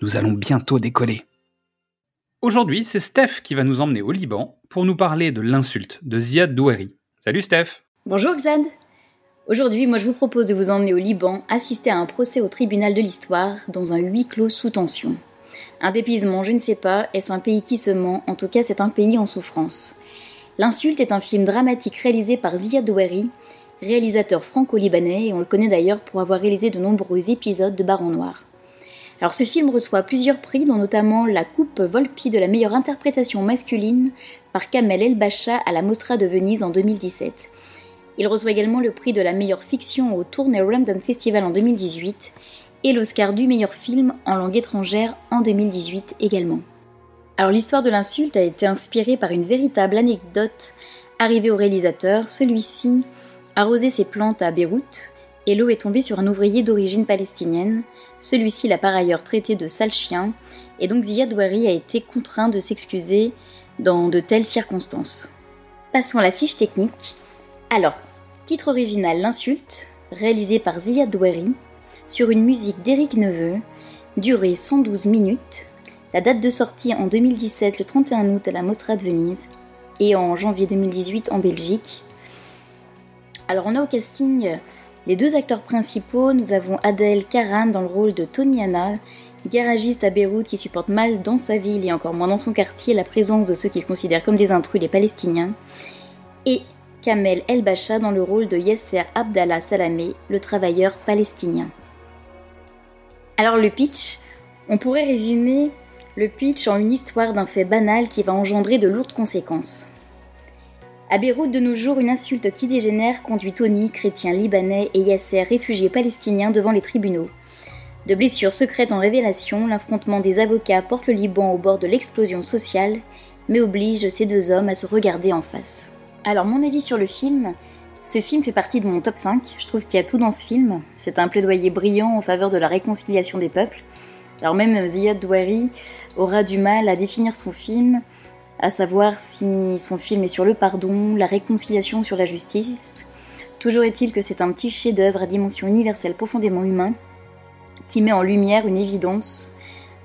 nous allons bientôt décoller. Aujourd'hui, c'est Steph qui va nous emmener au Liban pour nous parler de l'insulte de Ziad Doueri. Salut Steph Bonjour Xad Aujourd'hui, moi je vous propose de vous emmener au Liban assister à un procès au tribunal de l'histoire dans un huis clos sous tension. Un dépisement, je ne sais pas, est-ce un pays qui se ment? En tout cas, c'est un pays en souffrance. L'insulte est un film dramatique réalisé par Ziad Doueri, réalisateur franco-libanais, et on le connaît d'ailleurs pour avoir réalisé de nombreux épisodes de Baron Noir. Alors ce film reçoit plusieurs prix, dont notamment la Coupe Volpi de la meilleure interprétation masculine par Kamel El-Bacha à la Mostra de Venise en 2017. Il reçoit également le prix de la meilleure fiction au Tournai Random Festival en 2018 et l'Oscar du meilleur film en langue étrangère en 2018 également. Alors l'histoire de l'insulte a été inspirée par une véritable anecdote arrivée au réalisateur. Celui-ci arrosait ses plantes à Beyrouth et l'eau est tombée sur un ouvrier d'origine palestinienne. Celui-ci l'a par ailleurs traité de sale chien, et donc Ziad Douari a été contraint de s'excuser dans de telles circonstances. Passons à la fiche technique. Alors, titre original L'insulte, réalisé par Ziad Douari, sur une musique d'Éric Neveu, durée 112 minutes, la date de sortie en 2017 le 31 août à la Mostra de Venise et en janvier 2018 en Belgique. Alors on a au casting les deux acteurs principaux, nous avons Adèle Karan dans le rôle de Tony Anna, garagiste à Beyrouth qui supporte mal dans sa ville et encore moins dans son quartier la présence de ceux qu'il considère comme des intrus, les Palestiniens, et Kamel El Bacha dans le rôle de Yasser Abdallah Salamé, le travailleur palestinien. Alors le pitch, on pourrait résumer le pitch en une histoire d'un fait banal qui va engendrer de lourdes conséquences. À Beyrouth, de nos jours, une insulte qui dégénère conduit Tony, chrétien libanais, et Yasser, réfugié palestinien, devant les tribunaux. De blessures secrètes en révélation, l'affrontement des avocats porte le Liban au bord de l'explosion sociale, mais oblige ces deux hommes à se regarder en face. Alors, mon avis sur le film ce film fait partie de mon top 5. Je trouve qu'il y a tout dans ce film. C'est un plaidoyer brillant en faveur de la réconciliation des peuples. Alors même Ziad Douari aura du mal à définir son film, à savoir si son film est sur le pardon, la réconciliation, sur la justice. Toujours est-il que c'est un petit chef-d'œuvre à dimension universelle profondément humain, qui met en lumière une évidence.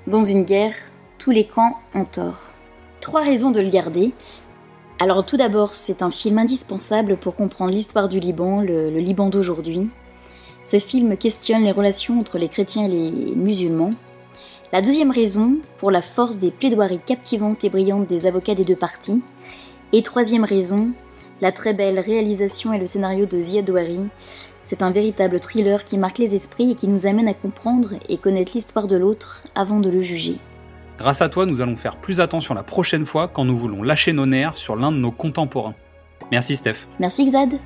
Dans une guerre, tous les camps ont tort. Trois raisons de le garder. Alors tout d'abord, c'est un film indispensable pour comprendre l'histoire du Liban, le, le Liban d'aujourd'hui. Ce film questionne les relations entre les chrétiens et les musulmans, la deuxième raison, pour la force des plaidoiries captivantes et brillantes des avocats des deux parties. Et troisième raison, la très belle réalisation et le scénario de Ziad Douari. C'est un véritable thriller qui marque les esprits et qui nous amène à comprendre et connaître l'histoire de l'autre avant de le juger. Grâce à toi, nous allons faire plus attention la prochaine fois quand nous voulons lâcher nos nerfs sur l'un de nos contemporains. Merci Steph. Merci Xad.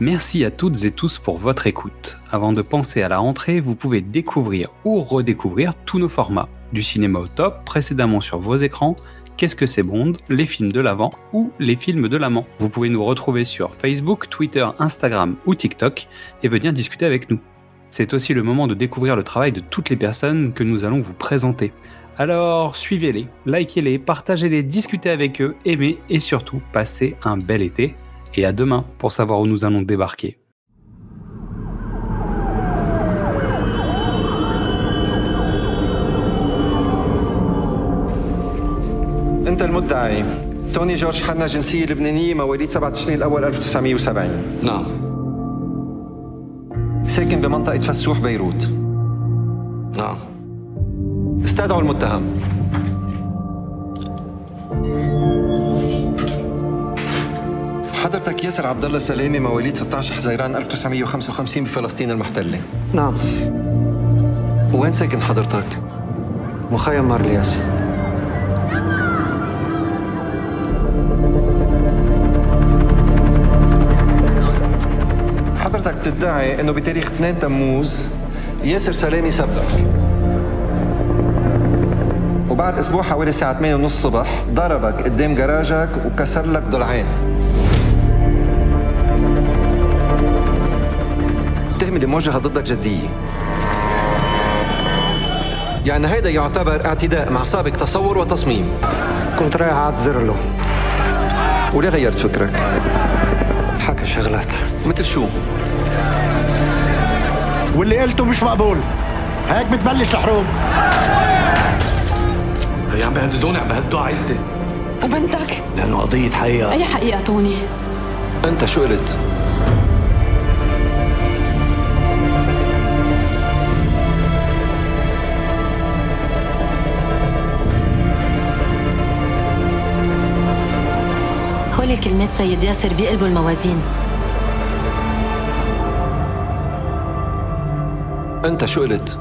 Merci à toutes et tous pour votre écoute. Avant de penser à la rentrée, vous pouvez découvrir ou redécouvrir tous nos formats. Du cinéma au top, précédemment sur vos écrans, Qu'est-ce que c'est Bond, les films de l'avant ou les films de l'amant. Vous pouvez nous retrouver sur Facebook, Twitter, Instagram ou TikTok et venir discuter avec nous. C'est aussi le moment de découvrir le travail de toutes les personnes que nous allons vous présenter. Alors suivez-les, likez-les, partagez-les, discutez avec eux, aimez et surtout passez un bel été et à demain pour savoir où nous allons débarquer. انت المدعي توني جورج حنا جنسية لبنانية مواليد 7 تشرين الأول 1970 نعم ساكن بمنطقة فسوح بيروت نعم استدعوا المتهم حضرتك ياسر عبد الله سلامي مواليد 16 حزيران 1955 بفلسطين المحتلة. نعم. وين ساكن حضرتك؟ مخيم مارلياس حضرتك بتدعي إنه بتاريخ 2 تموز ياسر سلامي سبق. وبعد أسبوع حوالي الساعة 8 ونص الصبح ضربك قدام جراجك وكسر لك ضلعين. التهمة اللي موجهة ضدك جدية. يعني هيدا يعتبر اعتداء مع سابق تصور وتصميم. كنت رايح أعتذر له. وليه غيرت فكرك؟ حكى شغلات. مثل شو؟ واللي قلته مش مقبول. هيك بتبلش الحروب. هي عم بيهددوني عم بيهددوا عائلتي. وبنتك؟ لأنه قضية حقيقة. أي حقيقة توني؟ أنت شو قلت؟ هول الكلمات سيد ياسر بيقلبوا الموازين أنت شو قلت؟